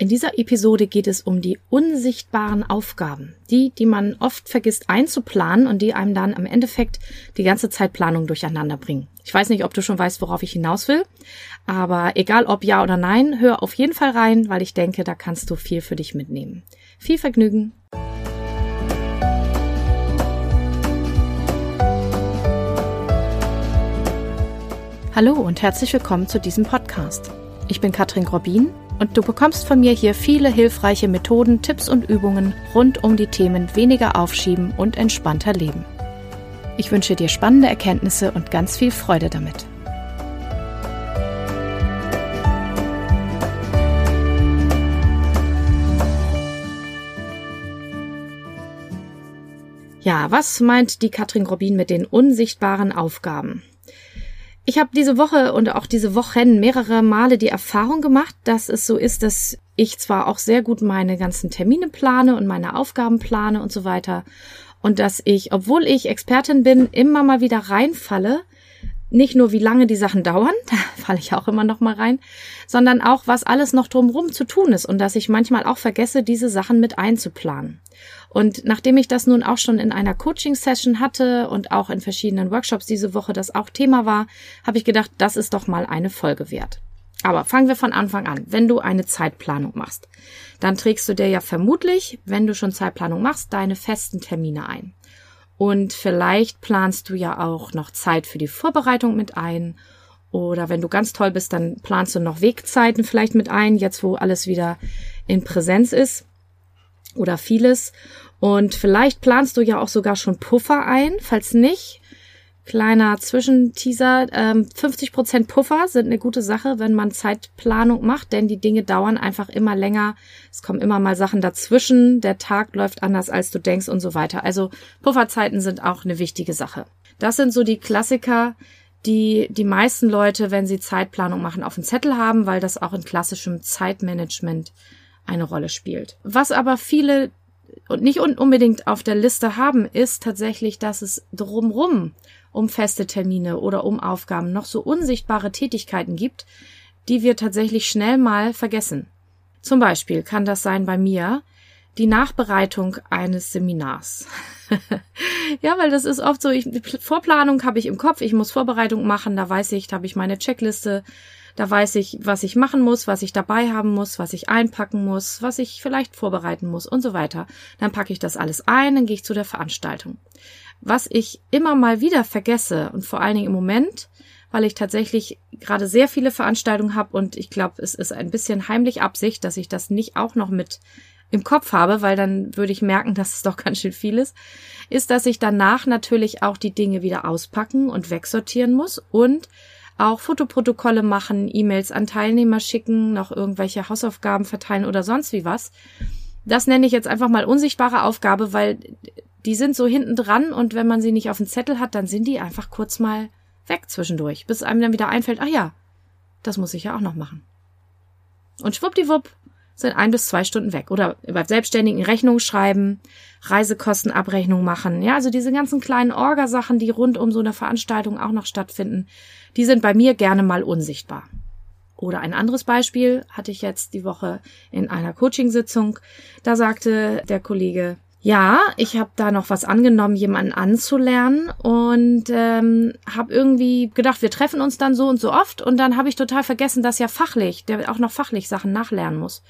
In dieser Episode geht es um die unsichtbaren Aufgaben, die, die man oft vergisst einzuplanen und die einem dann im Endeffekt die ganze Zeitplanung durcheinander bringen. Ich weiß nicht, ob du schon weißt, worauf ich hinaus will, aber egal ob ja oder nein, hör auf jeden Fall rein, weil ich denke, da kannst du viel für dich mitnehmen. Viel Vergnügen! Hallo und herzlich willkommen zu diesem Podcast. Ich bin Katrin Grobin und du bekommst von mir hier viele hilfreiche Methoden, Tipps und Übungen rund um die Themen weniger aufschieben und entspannter leben. Ich wünsche dir spannende Erkenntnisse und ganz viel Freude damit. Ja, was meint die Katrin Grobin mit den unsichtbaren Aufgaben? Ich habe diese Woche und auch diese Wochen mehrere Male die Erfahrung gemacht, dass es so ist, dass ich zwar auch sehr gut meine ganzen Termine plane und meine Aufgaben plane und so weiter und dass ich, obwohl ich Expertin bin, immer mal wieder reinfalle, nicht nur wie lange die Sachen dauern, da falle ich auch immer noch mal rein, sondern auch was alles noch drumherum zu tun ist und dass ich manchmal auch vergesse, diese Sachen mit einzuplanen. Und nachdem ich das nun auch schon in einer Coaching-Session hatte und auch in verschiedenen Workshops diese Woche das auch Thema war, habe ich gedacht, das ist doch mal eine Folge wert. Aber fangen wir von Anfang an. Wenn du eine Zeitplanung machst, dann trägst du dir ja vermutlich, wenn du schon Zeitplanung machst, deine festen Termine ein. Und vielleicht planst du ja auch noch Zeit für die Vorbereitung mit ein. Oder wenn du ganz toll bist, dann planst du noch Wegzeiten vielleicht mit ein, jetzt wo alles wieder in Präsenz ist oder vieles. Und vielleicht planst du ja auch sogar schon Puffer ein. Falls nicht, kleiner Zwischenteaser, ähm, 50% Puffer sind eine gute Sache, wenn man Zeitplanung macht, denn die Dinge dauern einfach immer länger. Es kommen immer mal Sachen dazwischen. Der Tag läuft anders, als du denkst und so weiter. Also Pufferzeiten sind auch eine wichtige Sache. Das sind so die Klassiker, die die meisten Leute, wenn sie Zeitplanung machen, auf dem Zettel haben, weil das auch in klassischem Zeitmanagement eine Rolle spielt. Was aber viele und nicht unbedingt auf der Liste haben, ist tatsächlich, dass es drumrum um feste Termine oder um Aufgaben noch so unsichtbare Tätigkeiten gibt, die wir tatsächlich schnell mal vergessen. Zum Beispiel kann das sein bei mir die Nachbereitung eines Seminars. ja, weil das ist oft so, ich, Vorplanung habe ich im Kopf, ich muss Vorbereitung machen, da weiß ich, da habe ich meine Checkliste, da weiß ich, was ich machen muss, was ich dabei haben muss, was ich einpacken muss, was ich vielleicht vorbereiten muss und so weiter. Dann packe ich das alles ein, dann gehe ich zu der Veranstaltung. Was ich immer mal wieder vergesse und vor allen Dingen im Moment, weil ich tatsächlich gerade sehr viele Veranstaltungen habe und ich glaube, es ist ein bisschen heimlich Absicht, dass ich das nicht auch noch mit im Kopf habe, weil dann würde ich merken, dass es doch ganz schön viel ist, ist, dass ich danach natürlich auch die Dinge wieder auspacken und wegsortieren muss und auch Fotoprotokolle machen, E-Mails an Teilnehmer schicken, noch irgendwelche Hausaufgaben verteilen oder sonst wie was. Das nenne ich jetzt einfach mal unsichtbare Aufgabe, weil die sind so hinten dran und wenn man sie nicht auf dem Zettel hat, dann sind die einfach kurz mal weg zwischendurch, bis einem dann wieder einfällt, ach ja, das muss ich ja auch noch machen. Und schwuppdiwupp sind ein bis zwei Stunden weg. Oder über Selbstständigen Rechnung schreiben, Reisekostenabrechnung machen. Ja, also diese ganzen kleinen Orgasachen, die rund um so eine Veranstaltung auch noch stattfinden, die sind bei mir gerne mal unsichtbar. Oder ein anderes Beispiel hatte ich jetzt die Woche in einer Coachingsitzung. Da sagte der Kollege, ja, ich habe da noch was angenommen, jemanden anzulernen und ähm, habe irgendwie gedacht, wir treffen uns dann so und so oft und dann habe ich total vergessen, dass ja fachlich, der auch noch fachlich Sachen nachlernen muss.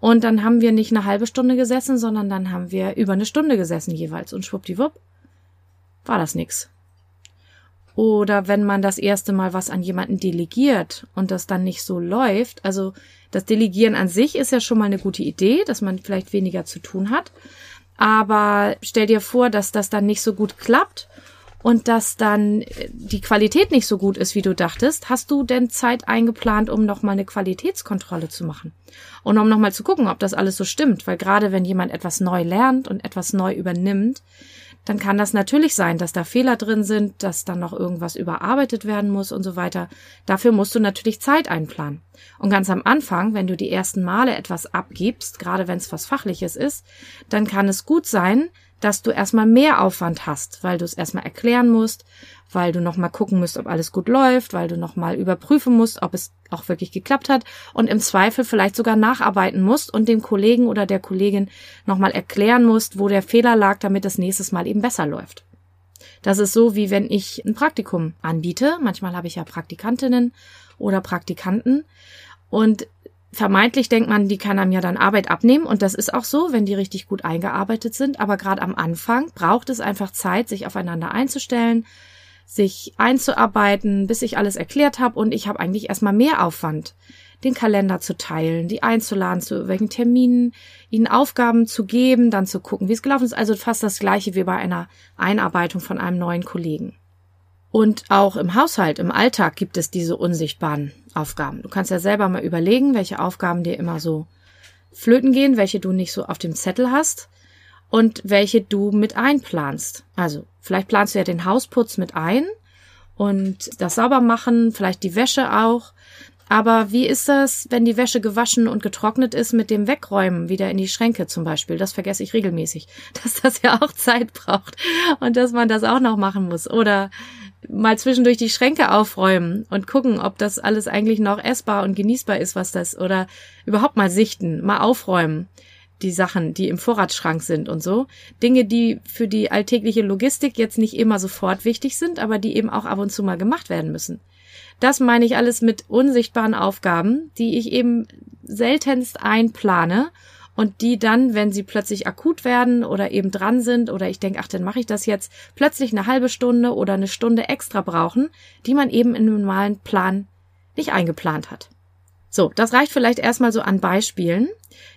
Und dann haben wir nicht eine halbe Stunde gesessen, sondern dann haben wir über eine Stunde gesessen jeweils und schwuppdiwupp war das nix. Oder wenn man das erste Mal was an jemanden delegiert und das dann nicht so läuft, also das Delegieren an sich ist ja schon mal eine gute Idee, dass man vielleicht weniger zu tun hat. Aber stell dir vor, dass das dann nicht so gut klappt und dass dann äh, die Qualität nicht so gut ist, wie du dachtest, hast du denn Zeit eingeplant, um nochmal eine Qualitätskontrolle zu machen? Und um nochmal zu gucken, ob das alles so stimmt, weil gerade wenn jemand etwas neu lernt und etwas neu übernimmt, dann kann das natürlich sein, dass da Fehler drin sind, dass dann noch irgendwas überarbeitet werden muss und so weiter. Dafür musst du natürlich Zeit einplanen. Und ganz am Anfang, wenn du die ersten Male etwas abgibst, gerade wenn es was Fachliches ist, dann kann es gut sein, dass du erstmal mehr Aufwand hast, weil du es erstmal erklären musst, weil du nochmal gucken musst, ob alles gut läuft, weil du nochmal überprüfen musst, ob es auch wirklich geklappt hat und im Zweifel vielleicht sogar nacharbeiten musst und dem Kollegen oder der Kollegin nochmal erklären musst, wo der Fehler lag, damit das nächstes Mal eben besser läuft. Das ist so, wie wenn ich ein Praktikum anbiete. Manchmal habe ich ja Praktikantinnen oder Praktikanten. Und vermeintlich denkt man, die kann einem ja dann Arbeit abnehmen. Und das ist auch so, wenn die richtig gut eingearbeitet sind. Aber gerade am Anfang braucht es einfach Zeit, sich aufeinander einzustellen, sich einzuarbeiten, bis ich alles erklärt habe. Und ich habe eigentlich erstmal mehr Aufwand, den Kalender zu teilen, die einzuladen, zu welchen Terminen, ihnen Aufgaben zu geben, dann zu gucken, wie es gelaufen ist. Also fast das gleiche wie bei einer Einarbeitung von einem neuen Kollegen. Und auch im Haushalt, im Alltag gibt es diese unsichtbaren Aufgaben. Du kannst ja selber mal überlegen, welche Aufgaben dir immer so flöten gehen, welche du nicht so auf dem Zettel hast und welche du mit einplanst. Also vielleicht planst du ja den Hausputz mit ein und das sauber machen, vielleicht die Wäsche auch. Aber wie ist das, wenn die Wäsche gewaschen und getrocknet ist mit dem Wegräumen wieder in die Schränke zum Beispiel? Das vergesse ich regelmäßig, dass das ja auch Zeit braucht und dass man das auch noch machen muss. Oder mal zwischendurch die Schränke aufräumen und gucken, ob das alles eigentlich noch essbar und genießbar ist, was das, oder überhaupt mal sichten, mal aufräumen, die Sachen, die im Vorratsschrank sind und so. Dinge, die für die alltägliche Logistik jetzt nicht immer sofort wichtig sind, aber die eben auch ab und zu mal gemacht werden müssen. Das meine ich alles mit unsichtbaren Aufgaben, die ich eben seltenst einplane und die dann, wenn sie plötzlich akut werden oder eben dran sind oder ich denke, ach, dann mache ich das jetzt, plötzlich eine halbe Stunde oder eine Stunde extra brauchen, die man eben in einem normalen Plan nicht eingeplant hat. So, das reicht vielleicht erstmal so an Beispielen.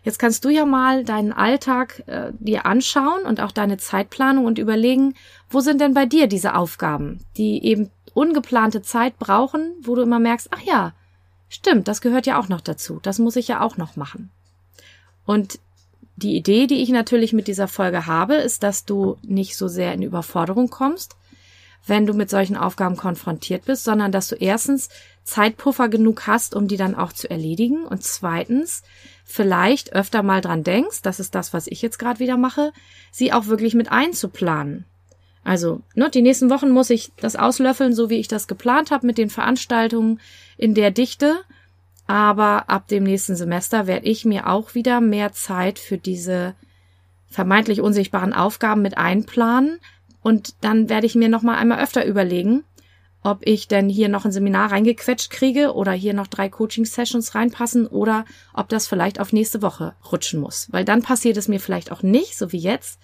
Jetzt kannst du ja mal deinen Alltag äh, dir anschauen und auch deine Zeitplanung und überlegen, wo sind denn bei dir diese Aufgaben, die eben ungeplante Zeit brauchen, wo du immer merkst, ach ja, stimmt, das gehört ja auch noch dazu, das muss ich ja auch noch machen. Und die Idee, die ich natürlich mit dieser Folge habe, ist, dass du nicht so sehr in Überforderung kommst, wenn du mit solchen Aufgaben konfrontiert bist, sondern dass du erstens Zeitpuffer genug hast, um die dann auch zu erledigen und zweitens vielleicht öfter mal dran denkst, das ist das, was ich jetzt gerade wieder mache, sie auch wirklich mit einzuplanen. Also, ne, die nächsten Wochen muss ich das auslöffeln, so wie ich das geplant habe mit den Veranstaltungen in der Dichte aber ab dem nächsten Semester werde ich mir auch wieder mehr Zeit für diese vermeintlich unsichtbaren Aufgaben mit einplanen und dann werde ich mir noch mal einmal öfter überlegen, ob ich denn hier noch ein Seminar reingequetscht kriege oder hier noch drei Coaching-Sessions reinpassen oder ob das vielleicht auf nächste Woche rutschen muss. Weil dann passiert es mir vielleicht auch nicht, so wie jetzt,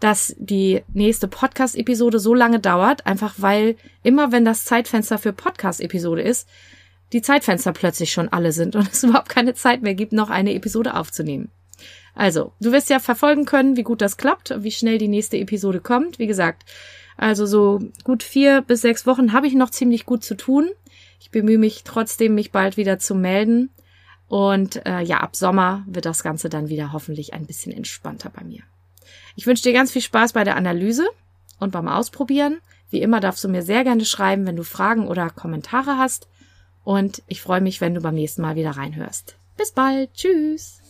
dass die nächste Podcast-Episode so lange dauert, einfach weil immer wenn das Zeitfenster für Podcast-Episode ist, die Zeitfenster plötzlich schon alle sind und es überhaupt keine Zeit mehr gibt, noch eine Episode aufzunehmen. Also, du wirst ja verfolgen können, wie gut das klappt, wie schnell die nächste Episode kommt. Wie gesagt, also so gut vier bis sechs Wochen habe ich noch ziemlich gut zu tun. Ich bemühe mich trotzdem, mich bald wieder zu melden. Und äh, ja, ab Sommer wird das Ganze dann wieder hoffentlich ein bisschen entspannter bei mir. Ich wünsche dir ganz viel Spaß bei der Analyse und beim Ausprobieren. Wie immer darfst du mir sehr gerne schreiben, wenn du Fragen oder Kommentare hast. Und ich freue mich, wenn du beim nächsten Mal wieder reinhörst. Bis bald. Tschüss.